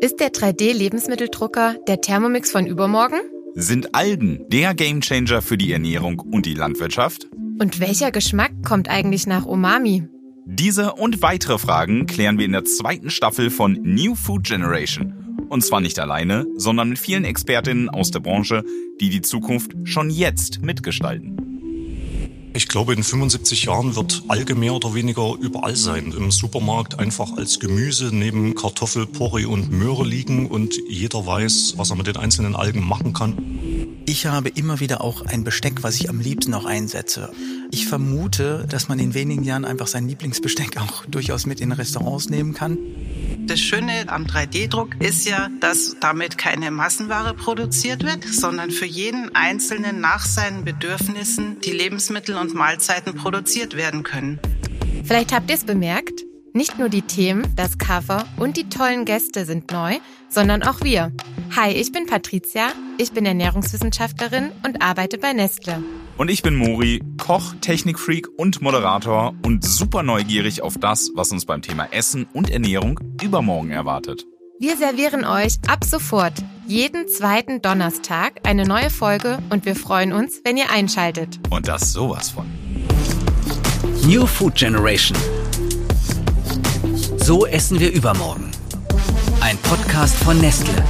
Ist der 3D-Lebensmitteldrucker der Thermomix von übermorgen? Sind Algen der Gamechanger für die Ernährung und die Landwirtschaft? Und welcher Geschmack kommt eigentlich nach Umami? Diese und weitere Fragen klären wir in der zweiten Staffel von New Food Generation. Und zwar nicht alleine, sondern mit vielen Expertinnen aus der Branche, die die Zukunft schon jetzt mitgestalten. Ich glaube, in 75 Jahren wird Alge mehr oder weniger überall sein. Im Supermarkt einfach als Gemüse neben Kartoffel, Porree und Möhre liegen und jeder weiß, was er mit den einzelnen Algen machen kann. Ich habe immer wieder auch ein Besteck, was ich am liebsten auch einsetze. Ich vermute, dass man in wenigen Jahren einfach sein Lieblingsbesteck auch durchaus mit in Restaurants nehmen kann. Das Schöne am 3D-Druck ist ja, dass damit keine Massenware produziert wird, sondern für jeden Einzelnen nach seinen Bedürfnissen die Lebensmittel und Mahlzeiten produziert werden können. Vielleicht habt ihr es bemerkt, nicht nur die Themen, das Cover und die tollen Gäste sind neu, sondern auch wir. Hi, ich bin Patricia, ich bin Ernährungswissenschaftlerin und arbeite bei Nestle. Und ich bin Mori, Koch, Technikfreak und Moderator und super neugierig auf das, was uns beim Thema Essen und Ernährung übermorgen erwartet. Wir servieren euch ab sofort jeden zweiten Donnerstag eine neue Folge und wir freuen uns, wenn ihr einschaltet. Und das sowas von. New Food Generation. So essen wir übermorgen. Ein Podcast von Nestle.